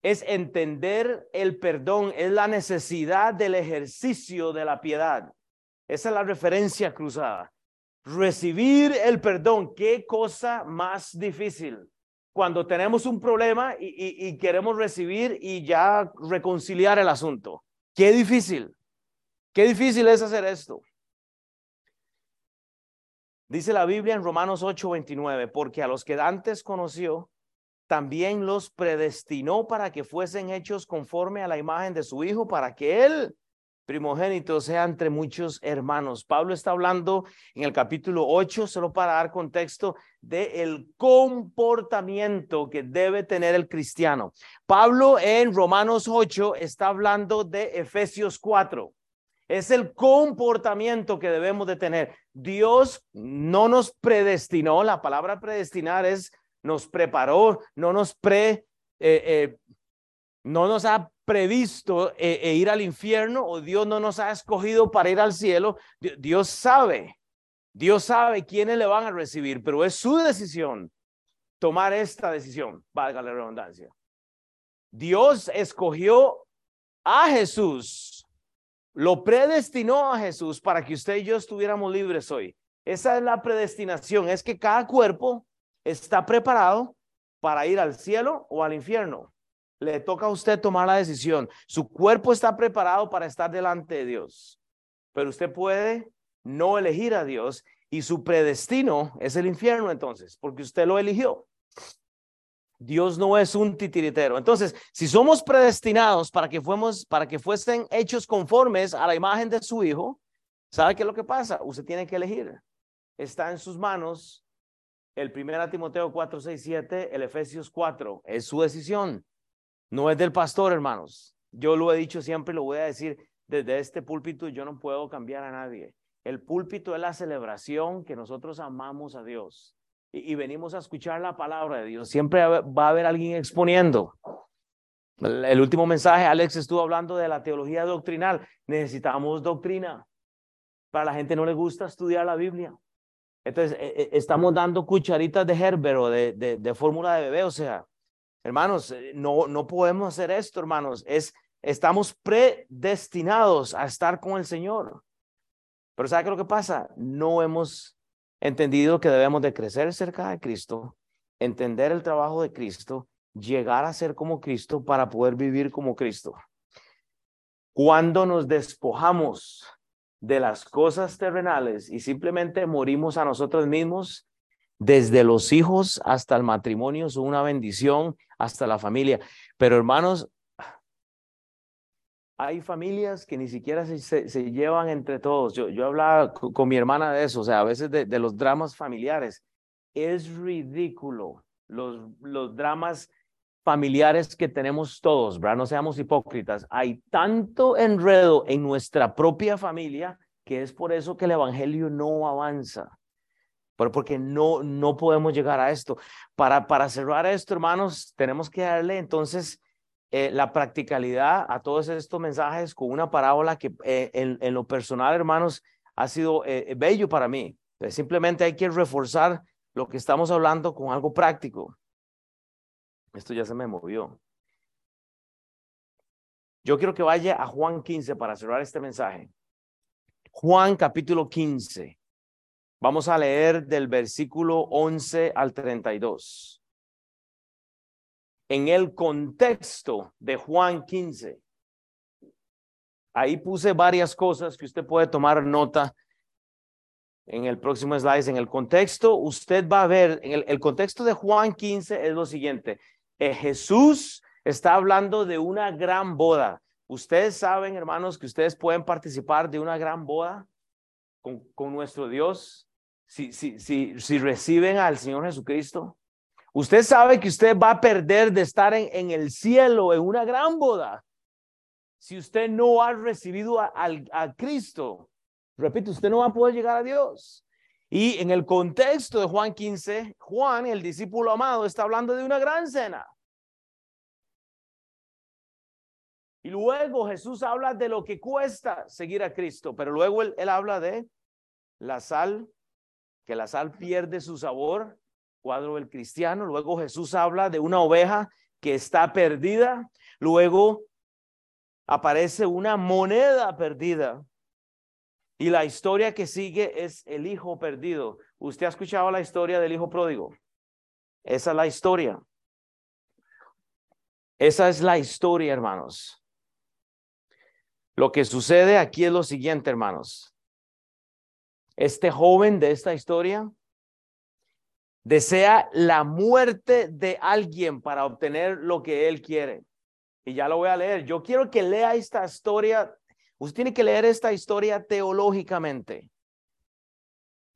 Speaker 1: es entender el perdón, es la necesidad del ejercicio de la piedad. Esa es la referencia cruzada. Recibir el perdón, qué cosa más difícil. Cuando tenemos un problema y, queremos recibir y ya reconciliar el asunto. Qué difícil. Qué difícil es hacer esto. Dice la Biblia en Romanos 8:29, porque a los que antes conoció, también los predestinó para que fuesen hechos conforme a la imagen de su Hijo, para que Él, primogénito, sea entre muchos hermanos. Pablo está hablando en el capítulo 8, solo para dar contexto, de el comportamiento que debe tener el cristiano. Pablo en Romanos 8 está hablando de Efesios 4. Es el comportamiento que debemos de tener. Dios no nos predestinó, la palabra predestinar es nos preparó, no nos pre, eh, eh, no nos ha previsto eh, ir al infierno o Dios no nos ha escogido para ir al cielo. Dios sabe, Dios sabe quiénes le van a recibir, pero es su decisión tomar esta decisión, valga la redundancia. Dios escogió a Jesús lo predestinó a Jesús para que usted y yo estuviéramos libres hoy. Esa es la predestinación, es que cada cuerpo está preparado para ir al cielo o al infierno. Le toca a usted tomar la decisión. Su cuerpo está preparado para estar delante de Dios, pero usted puede no elegir a Dios y su predestino es el infierno entonces, porque usted lo eligió. Dios no es un titiritero. Entonces, si somos predestinados para que, para que fuesen hechos conformes a la imagen de su Hijo, ¿sabe qué es lo que pasa? Usted tiene que elegir. Está en sus manos el 1 Timoteo 4, 6, 7, el Efesios 4. Es su decisión. No es del pastor, hermanos. Yo lo he dicho siempre lo voy a decir desde este púlpito. Yo no puedo cambiar a nadie. El púlpito es la celebración que nosotros amamos a Dios y, venimos a escuchar la palabra de Dios. Siempre va a haber alguien exponiendo. El, último mensaje, Alex estuvo hablando de la teología doctrinal. Necesitamos doctrina. Para la gente no le gusta estudiar la Biblia. Entonces, e, e, estamos dando cucharitas de Herbert o de, de, de fórmula de bebé. O sea, hermanos, eh, no, no podemos hacer esto, hermanos. Es, estamos predestinados a estar con el Señor. Pero ¿sabe qué es lo que pasa? No hemos entendido que debemos de crecer cerca de Cristo, entender el trabajo de Cristo, llegar a ser como Cristo para poder vivir como Cristo. Cuando nos despojamos de las cosas terrenales y simplemente morimos a nosotros mismos, desde los hijos hasta el matrimonio, es una bendición, hasta la familia. Pero hermanos, hay familias que ni siquiera se, se, llevan entre todos. Yo, yo hablaba con, mi hermana de eso, o sea, a veces de, de los dramas familiares. Es ridículo los, los dramas familiares que tenemos todos, ¿verdad? No seamos hipócritas. Hay tanto enredo en nuestra propia familia que es por eso que el Evangelio no avanza. Pero porque no, no podemos llegar a esto. Para, para cerrar esto, hermanos, tenemos que darle entonces eh, la practicalidad a todos estos mensajes con una parábola que eh, en, lo personal, hermanos, ha sido eh, bello para mí. simplemente hay que reforzar lo que estamos hablando con algo práctico. Esto ya se me movió. Yo quiero que vaya a Juan 15 para cerrar este mensaje. Juan capítulo 15. Vamos a leer del versículo 11 al 32 en el contexto de Juan 15. Ahí puse varias cosas que usted puede tomar nota en el próximo slide. En el contexto, usted va a ver, en el, contexto de Juan 15 es lo siguiente. Eh, Jesús está hablando de una gran boda. Ustedes saben, hermanos, que ustedes pueden participar de una gran boda con, nuestro Dios si, si, si, si reciben al Señor Jesucristo. Usted sabe que usted va a perder de estar en, el cielo en una gran boda si usted no ha recibido a, a, Cristo. Repito, usted no va a poder llegar a Dios. Y en el contexto de Juan 15, Juan, el discípulo amado, está hablando de una gran cena. Y luego Jesús habla de lo que cuesta seguir a Cristo, pero luego él, él habla de la sal, que la sal pierde su sabor cuadro del cristiano. Luego Jesús habla de una oveja que está perdida, luego aparece una moneda perdida y la historia que sigue es el hijo perdido. ¿Usted ha escuchado la historia del hijo pródigo? Esa es la historia. Esa es la historia, hermanos. Lo que sucede aquí es lo siguiente, hermanos. Este joven de esta historia desea la muerte de alguien para obtener lo que él quiere. Y ya lo voy a leer. Yo quiero que lea esta historia. Usted tiene que leer esta historia teológicamente.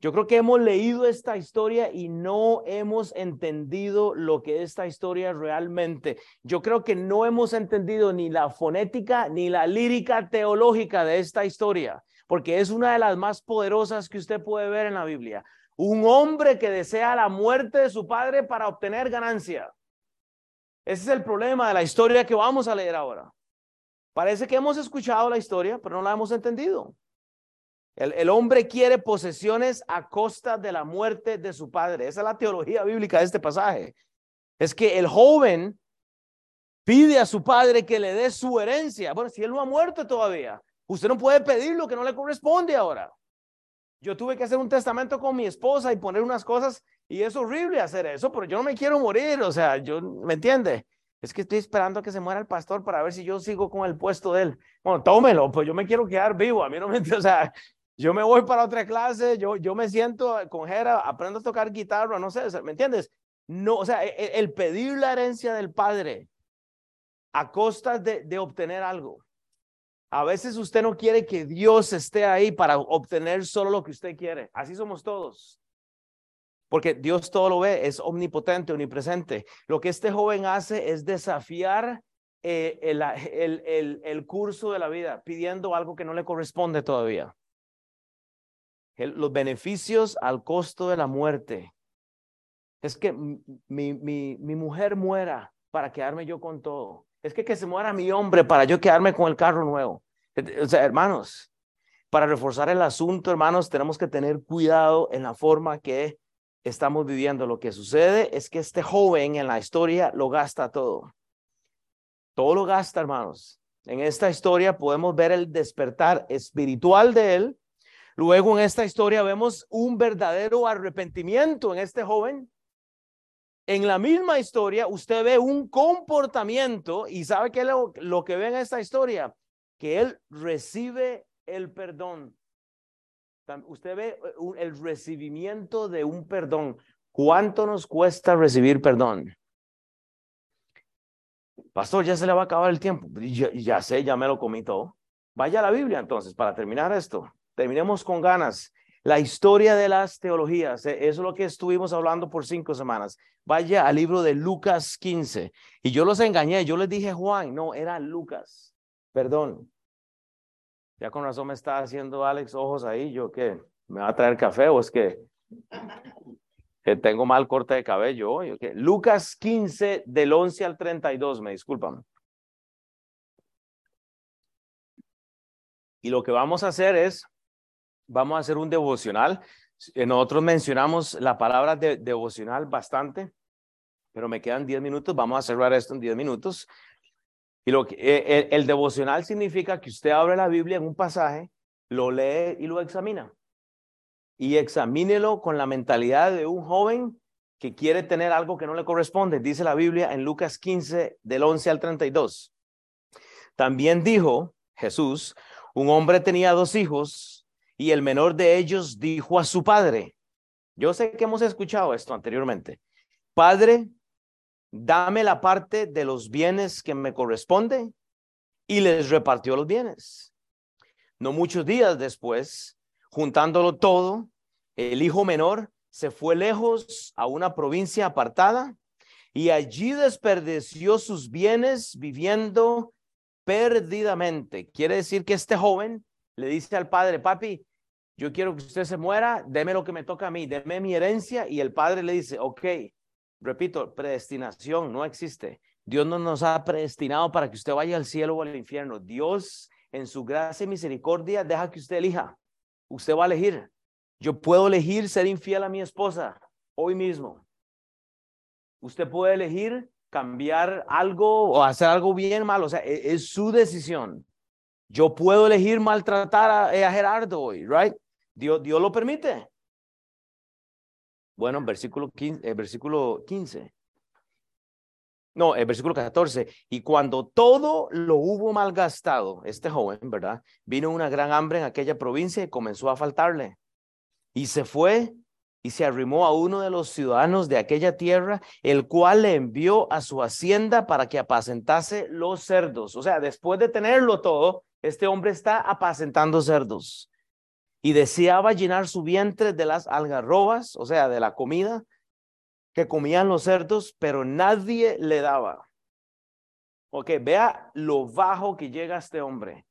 Speaker 1: Yo creo que hemos leído esta historia y no hemos entendido lo que esta historia realmente. Yo creo que no hemos entendido ni la fonética ni la lírica teológica de esta historia, porque es una de las más poderosas que usted puede ver en la Biblia. Un hombre que desea la muerte de su padre para obtener ganancia. Ese es el problema de la historia que vamos a leer ahora. Parece que hemos escuchado la historia, pero no la hemos entendido. El, hombre quiere posesiones a costa de la muerte de su padre. Esa es la teología bíblica de este pasaje. Es que el joven pide a su padre que le dé su herencia. Bueno, si él no ha muerto todavía, usted no puede pedir lo que no le corresponde ahora. Yo tuve que hacer un testamento con mi esposa y poner unas cosas y es horrible hacer eso, pero yo no me quiero morir, o sea, yo, ¿me entiende? Es que estoy esperando a que se muera el pastor para ver si yo sigo con el puesto de él. Bueno, tómelo, pues yo me quiero quedar vivo, a mí no me, [LAUGHS] o sea, yo me voy para otra clase, yo, yo me siento con Jera, aprendo a tocar guitarra, no sé, ¿me entiendes? No, o sea, e, e, el, pedir la herencia del padre a costa de, de obtener algo. A veces usted no quiere que Dios esté ahí para obtener solo lo que usted quiere. Así somos todos. Porque Dios todo lo ve, es omnipotente, omnipresente. Lo que este joven hace es desafiar eh, el, el, el, el, curso de la vida, pidiendo algo que no le corresponde todavía los beneficios al costo de la muerte. Es que mi, mi, mi mujer muera para quedarme yo con todo. Es que que se muera mi hombre para yo quedarme con el carro nuevo. O sea, hermanos, para reforzar el asunto, hermanos, tenemos que tener cuidado en la forma que estamos viviendo. Lo que sucede es que este joven en la historia lo gasta todo. Todo lo gasta, hermanos. En esta historia podemos ver el despertar espiritual de él Luego en esta historia vemos un verdadero arrepentimiento en este joven. En la misma historia usted ve un comportamiento y sabe que lo, lo que ve en esta historia, que él recibe el perdón. Usted ve eh, el recibimiento de un perdón. ¿Cuánto nos cuesta recibir perdón? Pastor, ya se le va a acabar el tiempo. Ya, sé, ya me lo comí todo. Vaya a la Biblia entonces para terminar esto terminemos con ganas. La historia de las teologías, eh, eso es lo que estuvimos hablando por cinco semanas. Vaya al libro de Lucas 15. Y yo los engañé, yo les dije Juan, no, era Lucas. Perdón. Ya con razón me está haciendo Alex ojos ahí, yo qué, me va a traer café o es que, que tengo mal corte de cabello. Yo, ¿qué? Lucas 15 del 11 al 32, me disculpan. Y lo que vamos a hacer es vamos a hacer un devocional. Eh, nosotros mencionamos la palabra de, devocional bastante, pero me quedan 10 minutos. Vamos a cerrar esto en 10 minutos. Y lo que, eh, el, devocional significa que usted abre la Biblia en un pasaje, lo lee y lo examina. Y examínelo con la mentalidad de un joven que quiere tener algo que no le corresponde. Dice la Biblia en Lucas 15, del 11 al 32. También dijo Jesús, un hombre tenía dos hijos y el menor de ellos dijo a su padre, yo sé que hemos escuchado esto anteriormente, Padre, dame la parte de los bienes que me corresponde y les repartió los bienes. No muchos días después, juntándolo todo, el hijo menor se fue lejos a una provincia apartada y allí desperdició sus bienes viviendo perdidamente. Quiere decir que este joven le dice al padre, papi, yo quiero que usted se muera, deme lo que me toca a mí, deme mi herencia y el padre le dice, ok, repito, predestinación no existe. Dios no nos ha predestinado para que usted vaya al cielo o al infierno. Dios en su gracia y misericordia deja que usted elija. Usted va a elegir. Yo puedo elegir ser infiel a mi esposa hoy mismo. Usted puede elegir cambiar algo o hacer algo bien mal, o sea, e, es, su decisión. Yo puedo elegir maltratar a, a Gerardo hoy, right? Dios, Dios lo permite. Bueno, versículo 15, eh, versículo 15. No, el versículo 14. Y cuando todo lo hubo malgastado, este joven, ¿verdad? Vino una gran hambre en aquella provincia y comenzó a faltarle. Y se fue y se arrimó a uno de los ciudadanos de aquella tierra, el cual le envió a su hacienda para que apacentase los cerdos. O sea, después de tenerlo todo, este hombre está apacentando cerdos. Y deseaba llenar su vientre de las algarrobas, o sea, de la comida que comían los cerdos, pero nadie le daba. Ok, vea lo bajo que llega este hombre.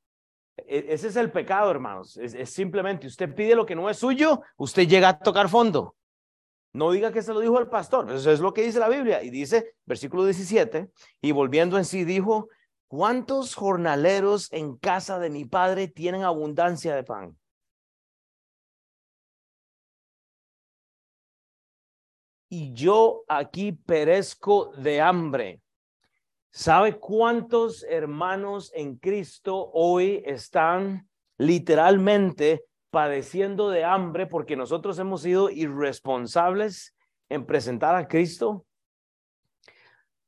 Speaker 1: E, ese es el pecado, hermanos. Es, simplemente usted pide lo que no es suyo, usted llega a tocar fondo. No diga que se lo dijo el pastor, eso es lo que dice la Biblia. Y dice, versículo 17, y volviendo en sí dijo, ¿cuántos jornaleros en casa de mi padre tienen abundancia de pan? Y yo aquí perezco de hambre. ¿Sabe cuántos hermanos en Cristo hoy están literalmente padeciendo de hambre porque nosotros hemos sido irresponsables en presentar a Cristo?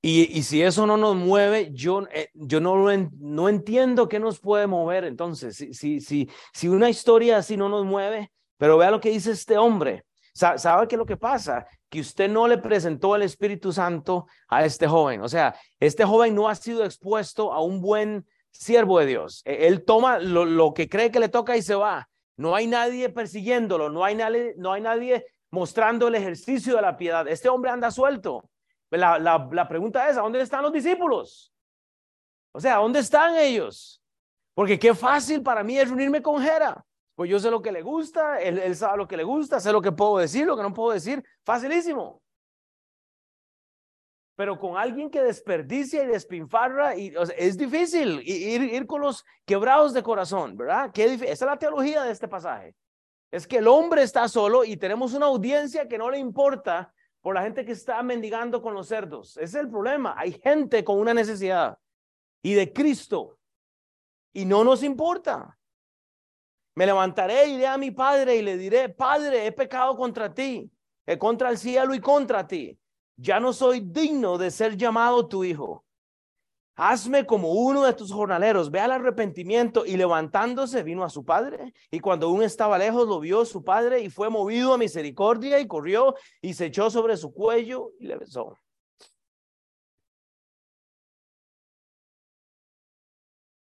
Speaker 1: Y, y si eso no nos mueve, yo, eh, yo no, no entiendo qué nos puede mover. Entonces, si, si, si, si una historia así no nos mueve, pero vea lo que dice este hombre. ¿Sabe qué es lo que pasa? Que usted no le presentó el Espíritu Santo a este joven. O sea, este joven no ha sido expuesto a un buen siervo de Dios. E, él toma lo, que cree que le toca y se va. No hay nadie persiguiéndolo, no hay nadie, no hay nadie mostrando el ejercicio de la piedad. Este hombre anda suelto. La, la, pregunta es, ¿a dónde están los discípulos? O sea, ¿dónde están ellos? Porque qué fácil para mí es reunirme con Jera. Pues yo sé lo que le gusta, él, sabe lo que le gusta, sé lo que puedo decir, lo que no puedo decir. Facilísimo. Pero con alguien que desperdicia y despinfarra, y, es difícil ir, con los quebrados de corazón, ¿verdad? Qué Esa es la teología de este pasaje. Es que el hombre está solo y tenemos una audiencia que no le importa por la gente que está mendigando con los cerdos. Ese es el problema. Hay gente con una necesidad y de Cristo y no nos importa. Me levantaré, iré a mi padre y le diré, Padre, he pecado contra ti, he contra el cielo y contra ti. Ya no soy digno de ser llamado tu hijo. Hazme como uno de tus jornaleros. Ve al arrepentimiento. Y levantándose vino a su padre. Y cuando aún estaba lejos, lo vio su padre y fue movido a misericordia y corrió y se echó sobre su cuello y le besó.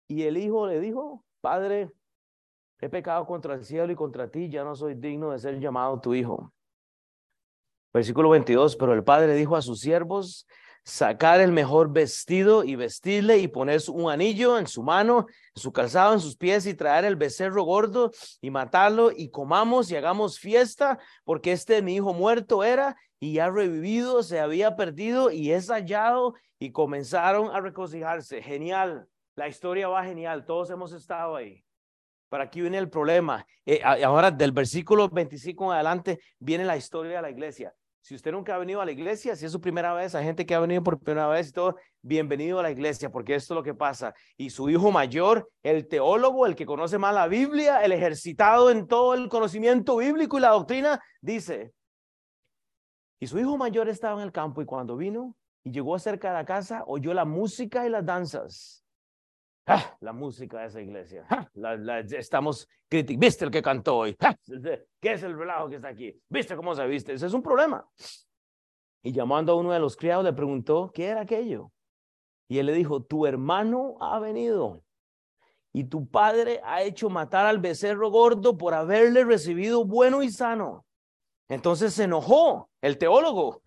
Speaker 1: Y el hijo le dijo, Padre, He pecado contra el cielo y contra ti, ya no soy digno de ser llamado tu hijo. Versículo 22, pero el padre dijo a sus siervos, sacar el mejor vestido y vestirle y poner un anillo en su mano, su calzado, en sus pies y traer el becerro gordo y matarlo y comamos y hagamos fiesta porque este mi hijo muerto era y ha revivido, se había perdido y es hallado y comenzaron a regocijarse. Genial, la historia va genial, todos hemos estado ahí. Pero aquí viene el problema. Eh, ahora del versículo 25 en adelante viene la historia de la iglesia. Si usted nunca ha venido a la iglesia, si es su primera vez, hay gente que ha venido por primera vez y todo, bienvenido a la iglesia, porque esto es lo que pasa. Y su hijo mayor, el teólogo, el que conoce más la Biblia, el ejercitado en todo el conocimiento bíblico y la doctrina, dice, y su hijo mayor estaba en el campo y cuando vino y llegó cerca de la casa, oyó la música y las danzas. Ah, la música de esa iglesia. Ah, la, estamos criticando. ¿Viste el que cantó hoy? Ah, ¿Qué es el relajo que está aquí? ¿Viste cómo se viste? Ese es un problema. Y llamando a uno de los criados le preguntó, ¿qué era aquello? Y él le dijo, tu hermano ha venido y tu padre ha hecho matar al becerro gordo por haberle recibido bueno y sano. Entonces se enojó el teólogo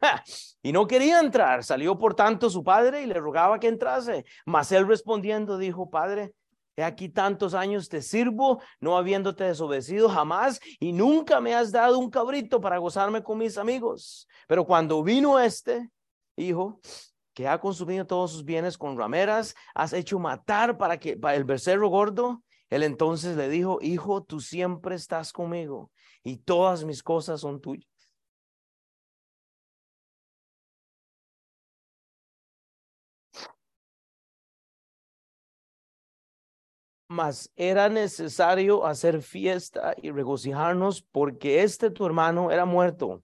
Speaker 1: y no quería entrar. Salió por tanto su padre y le rogaba que entrase. Mas él respondiendo dijo, Padre, he aquí tantos años te sirvo, no habiéndote desobedecido jamás y nunca me has dado un cabrito para gozarme con mis amigos. Pero cuando vino este hijo, que ha consumido todos sus bienes con rameras, has hecho matar para que para el becerro gordo. Él entonces le dijo, hijo, tú siempre estás conmigo y todas mis cosas son tuyas. Mas era necesario hacer fiesta y regocijarnos porque este tu hermano era muerto.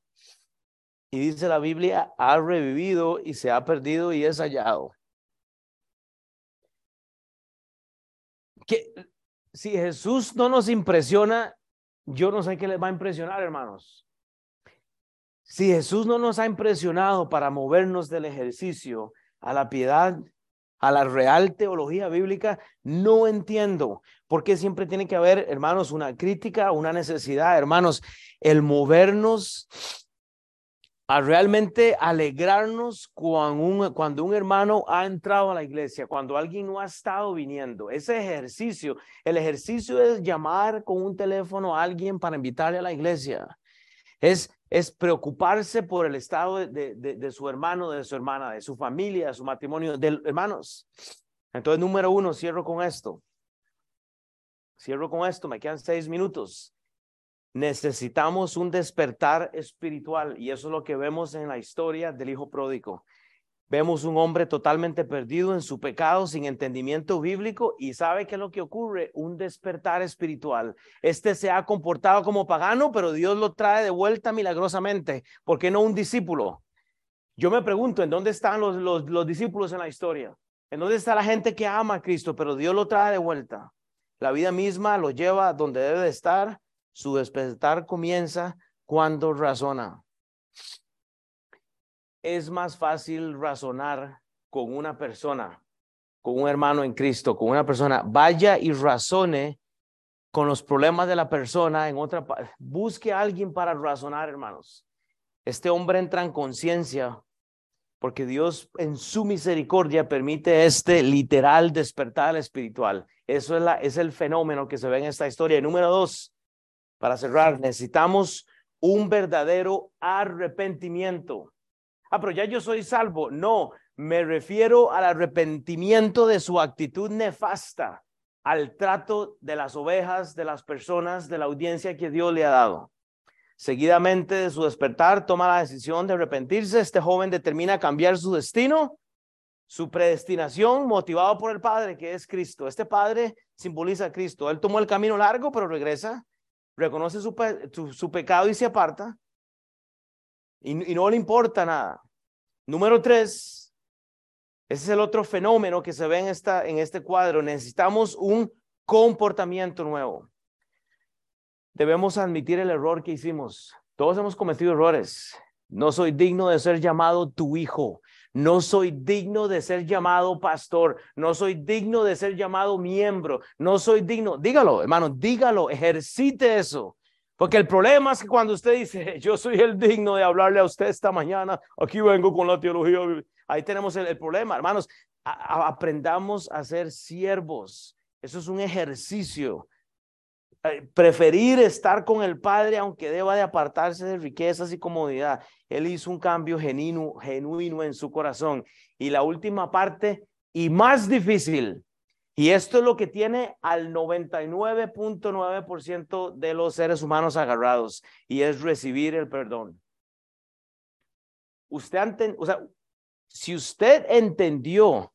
Speaker 1: Y dice la Biblia, ha revivido y se ha perdido y es hallado. Que si Jesús no nos impresiona yo no sé qué les va a impresionar, hermanos. Si Jesús no nos ha impresionado para movernos del ejercicio a la piedad, a la real teología bíblica, no entiendo por qué siempre tiene que haber, hermanos, una crítica, una necesidad, hermanos, el movernos a realmente alegrarnos cuando un, cuando un hermano ha entrado a la iglesia, cuando alguien no ha estado viniendo. Ese ejercicio, el ejercicio es llamar con un teléfono a alguien para invitarle a la iglesia. Es, es preocuparse por el estado de, de, de, su hermano, de su hermana, de su familia, de su matrimonio, de hermanos. Entonces, número uno, cierro con esto. Cierro con esto, me quedan seis minutos. Necesitamos un despertar espiritual y eso es lo que vemos en la historia del hijo pródigo. Vemos un hombre totalmente perdido en su pecado, sin entendimiento bíblico, y sabe qué es lo que ocurre, un despertar espiritual. Este se ha comportado como pagano, pero Dios lo trae de vuelta milagrosamente. ¿Por qué no un discípulo? Yo me pregunto, ¿en dónde están los discípulos en la historia? ¿En dónde está la gente que ama a Cristo, pero Dios lo trae de vuelta? La vida misma lo lleva donde debe de estar. Su despertar comienza cuando razona es más fácil razonar con una persona, con un hermano en Cristo, con una persona. Vaya y razone con los problemas de la persona en otra busque a alguien para razonar, hermanos. Este hombre entra en conciencia porque Dios en su misericordia permite este literal despertar espiritual. Eso es, la, es el fenómeno que se ve en esta historia. número dos, para cerrar, necesitamos un verdadero arrepentimiento. Ah, pero ya yo soy salvo. No, me refiero al arrepentimiento de su actitud nefasta, al trato de las ovejas, de las personas, de la audiencia que Dios le ha dado. Seguidamente de su despertar, toma la decisión de arrepentirse. Este joven determina cambiar su destino, su predestinación, motivado por el Padre, que es Cristo. Este Padre simboliza a Cristo. Él tomó el camino largo, pero regresa, reconoce su, su pecado y se aparta y, no le importa nada. Número tres, ese es el otro fenómeno que se ve en, esta, en este cuadro. Necesitamos un comportamiento nuevo. Debemos admitir el error que hicimos. Todos hemos cometido errores. No soy digno de ser llamado tu hijo. No soy digno de ser llamado pastor. No soy digno de ser llamado miembro. No soy digno. Dígalo, hermano, dígalo. Ejercite eso. Porque el problema es que cuando usted dice, [LAUGHS] yo soy el digno de hablarle a usted esta mañana, aquí vengo con la teología, ahí tenemos el, problema, hermanos, aprendamos a ser siervos. Eso es un ejercicio. Eh, preferir estar con el Padre aunque deba de apartarse de riquezas y comodidad. Él hizo un cambio genuino, genuino en su corazón. Y la última parte y más difícil, y esto es lo que tiene al 99.9% de los seres humanos agarrados y es recibir el perdón. Usted, o sea, si usted entendió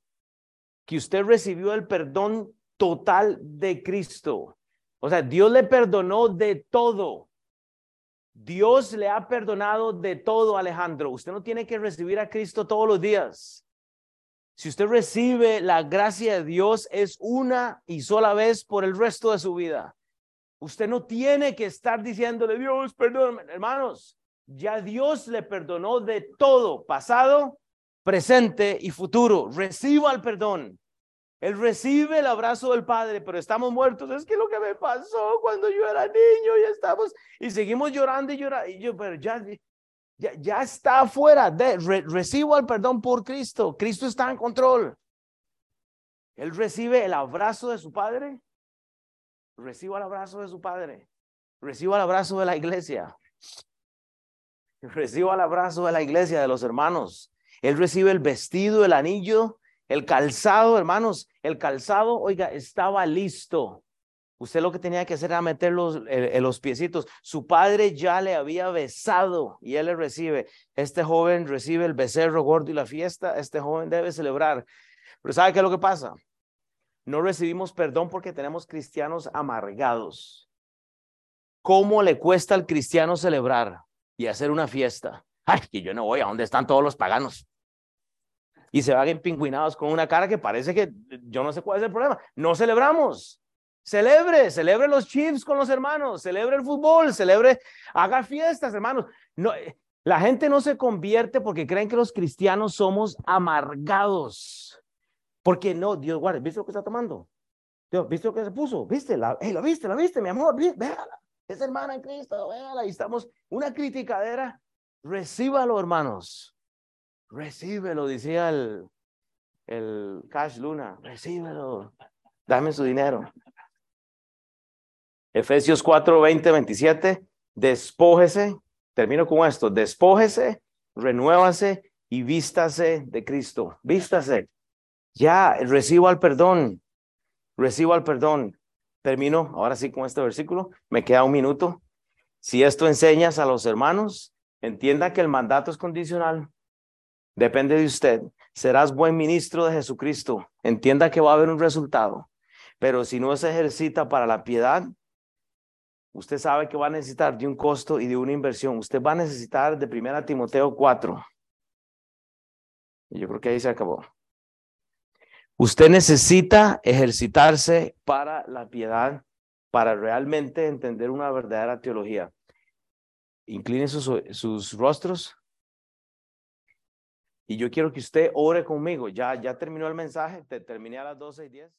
Speaker 1: que usted recibió el perdón total de Cristo, o sea, Dios le perdonó de todo. Dios le ha perdonado de todo, Alejandro. Usted no tiene que recibir a Cristo todos los días. Si usted recibe la gracia de Dios es una y sola vez por el resto de su vida. Usted no tiene que estar diciéndole, Dios, perdóname. Hermanos, ya Dios le perdonó de todo, pasado, presente y futuro. Reciba el perdón. Él recibe el abrazo del Padre, pero estamos muertos. Es que lo que me pasó cuando yo era niño y estamos y seguimos llorando y llorando. Pero ya, ya, está afuera. De, recibo el perdón por Cristo. Cristo está en control. Él recibe el abrazo de su Padre. Recibo el abrazo de su Padre. Recibo el abrazo de la iglesia. Recibo el abrazo de la iglesia, de los hermanos. Él recibe el vestido, el anillo, el calzado, hermanos. El calzado, oiga, estaba listo. Usted lo que tenía que hacer era meter los, eh, los piecitos. Su padre ya le había besado y él le recibe. Este joven recibe el becerro gordo y la fiesta. Este joven debe celebrar. Pero ¿sabe qué es lo que pasa? No recibimos perdón porque tenemos cristianos amargados. ¿Cómo le cuesta al cristiano celebrar y hacer una fiesta? Ay, que yo no voy a donde están todos los paganos. Y se van empingüinados con una cara que parece que yo no sé cuál es el problema. No celebramos. Celebre, celebre los Chiefs con los hermanos, celebre el fútbol, celebre, haga fiestas, hermanos. No, la gente no se convierte porque creen que los cristianos somos amargados. Porque no, Dios guarde, ¿viste lo que está tomando? Dios, ¿viste lo que se puso? ¿Viste? La, hey, ¿Lo viste? ¿Lo viste, mi amor? Véala. Es hermana en Cristo, véala. Y estamos, una criticadera. Recíbalo, hermanos. Recíbelo, decía el, el Cash Luna. Recíbelo. Dame su dinero. Efesios 4, 20, 27. Despójese. Termino con esto. Despójese, renuévase y vístase de Cristo. Vístase. Ya recibo al perdón. Recibo al perdón. Termino ahora sí con este versículo. Me queda un minuto. Si esto enseñas a los hermanos, entienda que el mandato es condicional. Depende de usted. Serás buen ministro de Jesucristo. Entienda que va a haber un resultado. Pero si no se ejercita para la piedad, usted sabe que va a necesitar de un costo y de una inversión. Usted va a necesitar de 1 Timoteo 4. Y yo creo que ahí se acabó. Usted necesita ejercitarse para la piedad, para realmente entender una verdadera teología. Incline sus, sus rostros. Y yo quiero que usted ore conmigo. Ya, ya terminó el mensaje, te, terminé a las 12 y 10.